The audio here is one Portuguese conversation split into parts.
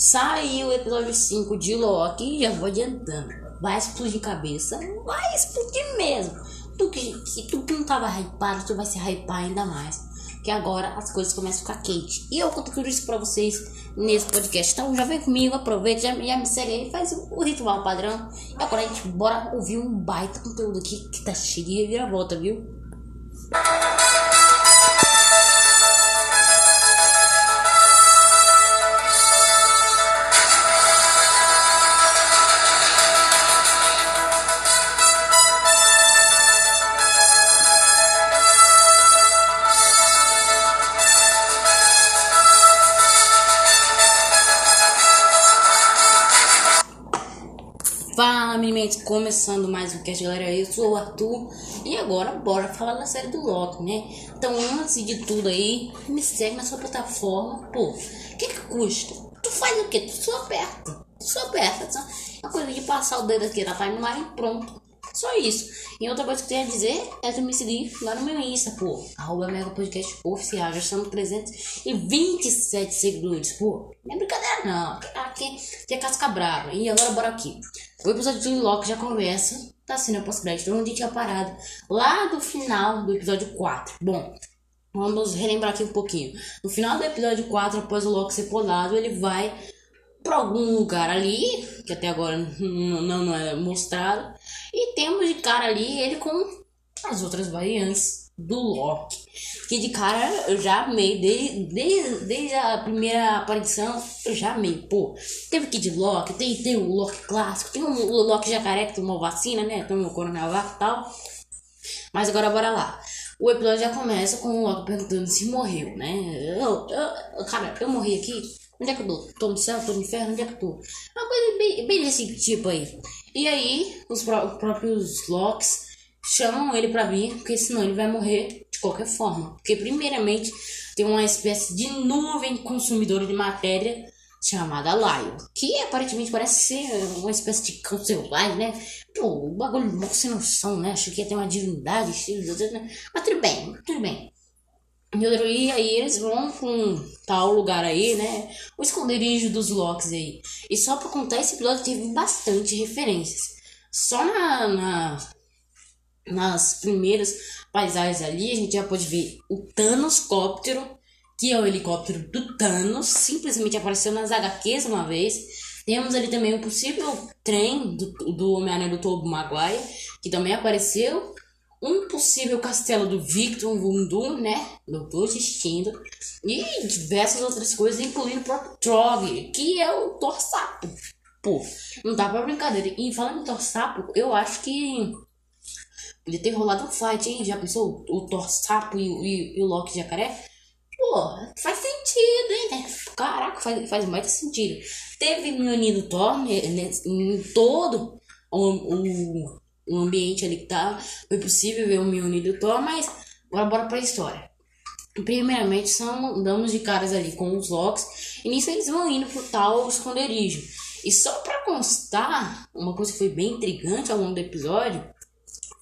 Saiu o episódio 5 de Loki, já vou adiantando. Vai explodir cabeça, vai explodir mesmo. Tu que, se tu que não tava hypado, tu vai se hypar ainda mais. Que agora as coisas começam a ficar quente. E eu conto tudo isso pra vocês nesse podcast. Então já vem comigo, aproveita, já, já me segue aí, faz o, o, ritual padrão. E agora a gente bora ouvir um baita conteúdo aqui que tá cheio de reviravolta, viu? Fala, meninos, começando mais um cast, galera. Eu sou o Arthur e agora bora falar da série do Loki, né? Então, antes de tudo aí, me segue na sua plataforma. Pô, que que custa? Tu faz o quê? Tu só aperta. Tu só aperta. Só... É uma coisa de passar o dedo aqui na timeline e pronto. Só isso. E outra coisa que eu tenho a dizer é tu me seguir lá no meu Insta, pô. Arroba Mega Podcast Oficial. Já estamos 327 seguidores, pô. Não é brincadeira, não. Aqui a casca brava. E agora bora aqui. O episódio de Loki já começa. Tá sendo pós-crédito. Onde tinha parado. Lá do final do episódio 4. Bom, vamos relembrar aqui um pouquinho. No final do episódio 4, após o Loki ser podado, ele vai para algum lugar ali, que até agora não, não é mostrado, e temos de cara ali ele com as outras variantes do Loki. Que de cara eu já amei, desde, desde, desde a primeira aparição, eu já amei. Pô, teve Kid Loki, tem, tem o Loki clássico, tem o, Loki jacaré que tomou vacina, né? Tomou o coronavac e tal. Mas agora bora lá. O episódio já começa com o Loki perguntando se morreu, né? Eu, eu, cara, eu morri aqui. Onde é que eu tô? Tô no céu, tô no inferno, onde é que eu tô? Uma coisa bem, bem desse tipo aí. E aí, os pró próprios Locks chamam ele pra vir, porque senão ele vai morrer de qualquer forma. Porque, primeiramente, tem uma espécie de nuvem consumidora de matéria chamada Lyle, que aparentemente parece ser uma espécie de câncer né? Pô, o bagulho mal sem noção, né? Acho que ia ter uma divindade, mas tudo bem, tudo bem. E aí eles vão pra um tal lugar aí, né? O esconderijo dos Locks aí. E só pra contar, esse episódio teve bastante referências. Só na, na nas primeiras paisagens ali, a gente já pode ver o Thanos Cóptero, que é o helicóptero do Thanos, simplesmente apareceu nas HQs uma vez. Temos ali também o possível trem do, do Homem-Aranha do Tobey Maguire, que também apareceu um possível castelo do Victor Voodoo, né? Doutor Destino, e diversas outras coisas, incluindo o próprio Trog, que é o Thor Sapo. Pô, não dá pra brincadeira. E falando em Thor Sapo, eu acho que podia ter rolado um fight, hein? Já pensou o, Thor Sapo e, e, e o Loki Jacaré? Pô, faz sentido, hein? Caraca, faz, faz mais sentido. Teve Mjolnir do Thor né, né, em todo o, o o ambiente ali que tá. Foi possível ver o Mjolnir do Thor, mas agora bora pra história. Primeiramente, são, damos de caras ali com os Locks, e nisso eles vão indo pro tal esconderijo. E só pra constar, uma coisa que foi bem intrigante ao longo do episódio,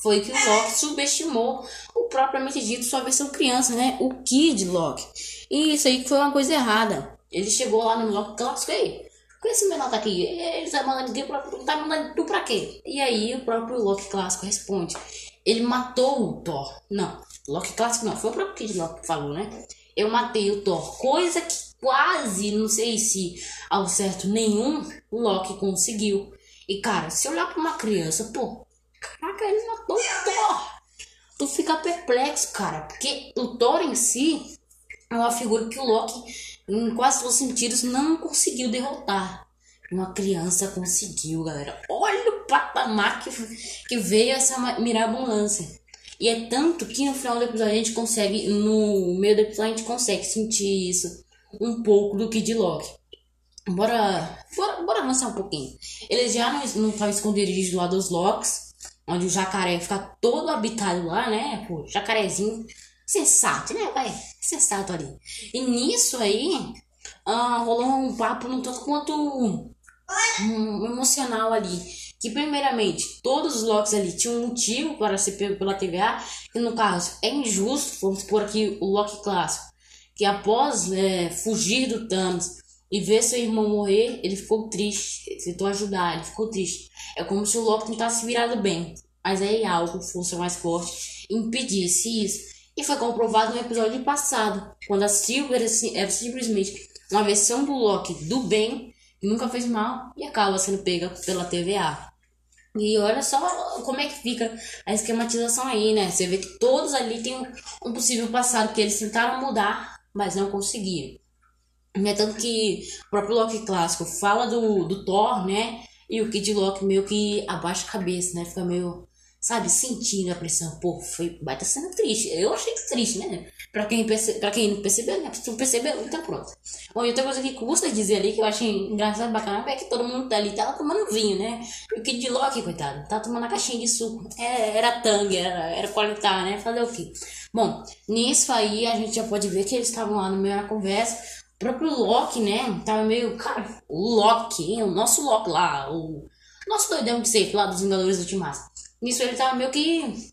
foi que o Loki subestimou o propriamente dito sua versão criança, né? O Kid Loki. E isso aí que foi uma coisa errada. Ele chegou lá no Loki clássico aí. Com esse menor tá aqui, ele tá mandando ninguém pra, tá mandando tu pra quê? E aí o próprio Loki clássico responde: ele matou o Thor. Não, Loki clássico não, foi o próprio Kid Loki que falou, né? Eu matei o Thor, coisa que quase, não sei se ao certo nenhum, o Loki conseguiu. E cara, se olhar pra uma criança, pô, caraca, ele matou o Thor. Tu fica perplexo, cara, porque o Thor em si é uma figura que o Loki em quase todos os sentidos, não conseguiu derrotar. Uma criança conseguiu, galera. Olha o patamar que, que veio essa mirabolância. E é tanto que no final do episódio a gente consegue, no meio do episódio, a gente consegue sentir isso um pouco do que de Loki. Bora, bora, bora avançar um pouquinho. Eles já não, não estavam esconderijos lá dos Locks, onde o jacaré fica todo habitado lá, né? Pô, jacarezinho sensato, né, vai? Sensato ali. E nisso aí, ah, rolou um papo no tanto quanto um, emocional ali. Que primeiramente, todos os Locks ali tinham um motivo para ser pego pela TVA, que no caso é injusto, vamos supor aqui o Loki clássico, que após é, fugir do Thanos, e ver seu irmão morrer, ele ficou triste. Ele tentou ajudar, ele ficou triste. É como se o Loki tentasse virado bem. Mas aí algo, força mais forte, impedisse isso. E foi comprovado no episódio passado, quando a Silver era simplesmente uma versão do Loki do bem, que nunca fez mal, e acaba sendo pega pela TVA. E olha só como é que fica a esquematização aí, né? Você vê que todos ali têm um possível passado que eles tentaram mudar, mas não conseguiram. É tanto que o próprio Loki clássico fala do, do Thor, né? E o Kid Loki meio que abaixa a cabeça, né? Fica meio, sabe, sentindo a pressão. Pô, foi baita sendo triste. Eu achei triste, né? Pra quem, perce, pra quem não percebeu, né? Se não percebeu, então pronto. Bom, e outra coisa que custa dizer ali, que eu achei engraçado, bacana, é que todo mundo ali tava tomando vinho, né? E o Kid Loki, coitado, tava tomando a caixinha de suco. É, era tangue, era, era qualitar, né? Fazer o quê? Bom, nisso aí a gente já pode ver que eles estavam lá no meio da conversa o próprio Loki, né? Tava meio. Cara, o Loki, o nosso Loki lá, o nosso doidão de sempre lá dos Vingadores Ultimato. Nisso ele tava meio que.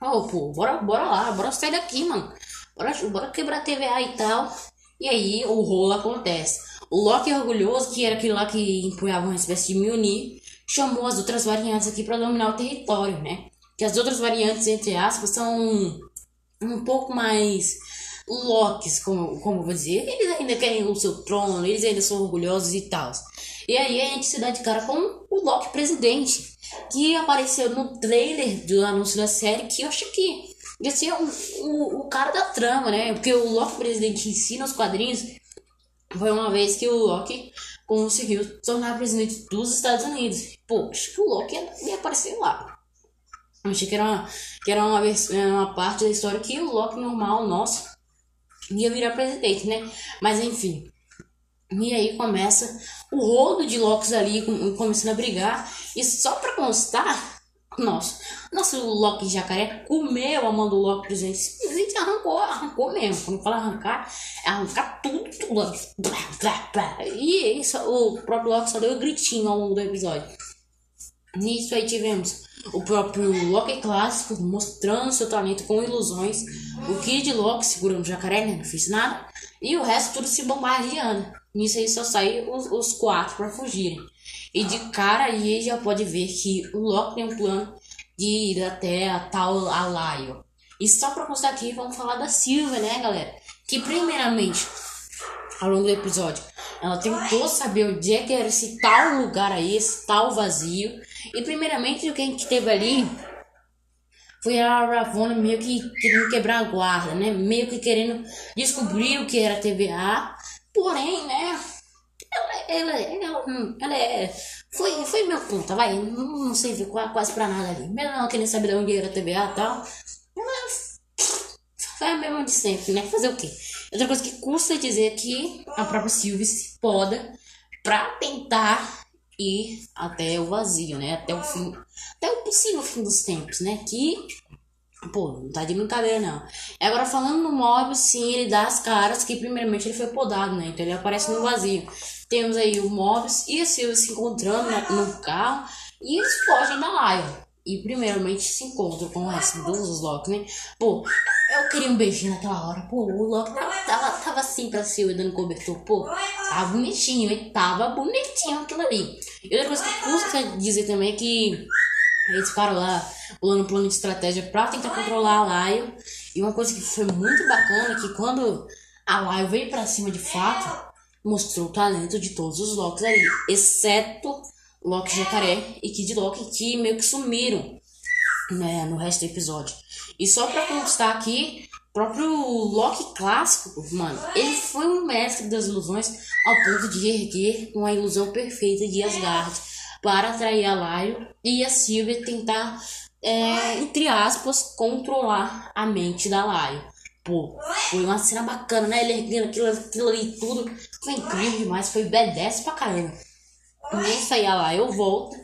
Oh, pô, bora, bora lá, bora sair daqui, mano. Bora, bora quebrar a TVA e tal. E aí o rolo acontece. O Loki orgulhoso, que era aquele lá que empunhava uma espécie de Mjolnir, chamou as outras variantes aqui para dominar o território, né? Que as outras variantes, entre aspas, são um pouco mais Locks, como, como eu vou dizer, eles ainda querem o seu trono, eles ainda são orgulhosos e tal. E aí a gente se dá de cara com o Loki presidente, que apareceu no trailer do anúncio da série, que eu acho que ia ser o, o, o cara da trama, né? Porque o Loki presidente em si, nos quadrinhos, foi uma vez que o Loki conseguiu tornar presidente dos Estados Unidos. Pô, acho que o Loki ia, ia aparecer lá. Eu achei que era uma, que era uma, uma parte da história que o Loki normal, nosso, ia virar presidente, né? Mas enfim. E aí começa o rodo de Locks ali começando a brigar. E só pra constar, nossa, nosso Loki jacaré comeu a mão do Loki presidente. Simplesmente arrancou, arrancou mesmo. Quando fala arrancar, é arrancar tudo, tudo. E isso, o próprio Loki só deu um gritinho ao longo do episódio. Nisso aí tivemos o próprio Loki clássico mostrando seu talento com ilusões, o Kid Loki segurando o jacaré, né? Não fez nada, e o resto tudo se bombardeando. Nisso aí só saem os, os quatro para fugirem. E de cara aí já pode ver que o Loki tem um plano de ir até a tal Alaio. E só pra constar aqui, vamos falar da Silva, né, galera? Que primeiramente, ao longo do episódio, ela tentou saber onde é que era esse tal lugar aí, esse tal vazio. E primeiramente o que a gente teve ali foi a Ravonna meio que querendo quebrar a guarda, né? Meio que querendo descobrir o que era TVA. Porém, né? Ela, ela, ela, ela é. Foi, foi meu ponto, vai. Não, não sei quase pra nada ali. Mesmo ela querendo saber de onde era TVA e tal. Ela foi a mesma de sempre, né? Fazer o quê? Outra coisa que custa dizer que a própria Sylvie se poda pra tentar ir até o vazio, né? Até o fim, até o possível fim dos tempos, né? Que, pô, não tá de brincadeira não. Agora falando no Mobius, sim, ele dá as caras que primeiramente ele foi podado, né? Então ele aparece no vazio. Temos aí o Mobius e a Silvia se encontrando no carro e eles fogem da Lion. E primeiramente se encontram com o resto dos Loki, né? Pô, eu queria um beijinho naquela hora. Pô, o Loki tava, tava, tava assim pra Silvia dando cobertor. Pô, tava bonitinho, ele tava bonitinho aquilo ali. E outra coisa que custa dizer também é que eles ficaram lá pulando um plano de estratégia pra tentar controlar a Lion. E uma coisa que foi muito bacana é que quando a Lion veio pra cima de fato, mostrou o talento de todos os Locks ali, exceto Loki Jacaré e Kid Loki, que meio que sumiram né, no resto do episódio. E só pra constar aqui, próprio Loki clássico, mano, ele foi um mestre das ilusões ao ponto de erguer uma ilusão perfeita de Asgard para atrair a Laio e a Sylvia tentar, é, entre aspas, controlar a mente da Laio. Pô, foi uma cena bacana, né? Ele erguendo aquilo, aquilo ali tudo. Foi incrível demais, foi B10 pra caramba. Nessa aí a Laio volta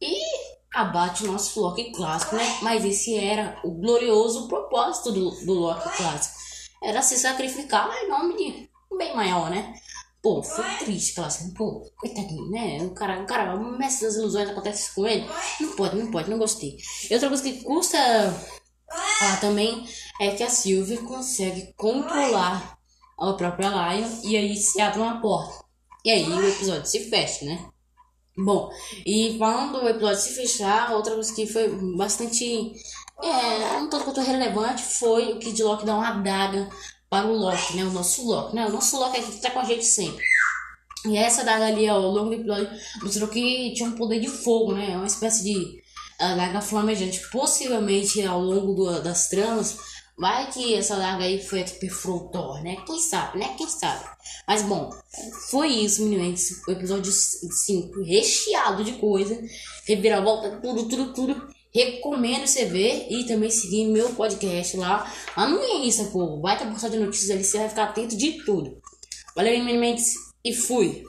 e abate o nosso Loki clássico, né? Mas esse era o glorioso propósito do, do Loki clássico. Era se sacrificar em nome de um bem maior, né? Pô, foi triste, clássico. Pô, coitadinho, né? O cara, o cara, o mestre das ilusões acontece com ele. Não pode, não pode, não gostei. E outra coisa que custa falar também é que a Sylvie consegue controlar a própria Lion e aí se abre uma porta. E aí o episódio se fecha, né? Bom, e falando do episódio se fechar, outra coisa que foi bastante. É, um tanto quanto relevante foi o Kid Loki dar uma adaga para o Loki, né? O nosso Loki, né? O nosso Loki aqui que tá com a gente sempre. E essa daga ali, ao longo do episódio, mostrou que tinha um poder de fogo, né? É uma espécie de adaga flamejante. Possivelmente, ao longo do, das tramas, vai que essa daga aí foi a que perfurou Thor, né? Quem sabe, né? Quem sabe. Mas, bom, foi isso, meninos. O episódio 5, recheado de coisa. Reviravolta, tudo, tudo, tudo. Recomendo você ver e também seguir meu podcast lá. Lá no Insta. Vai ter postagem de notícias ali, você vai ficar atento de tudo. Valeu, meninos e fui!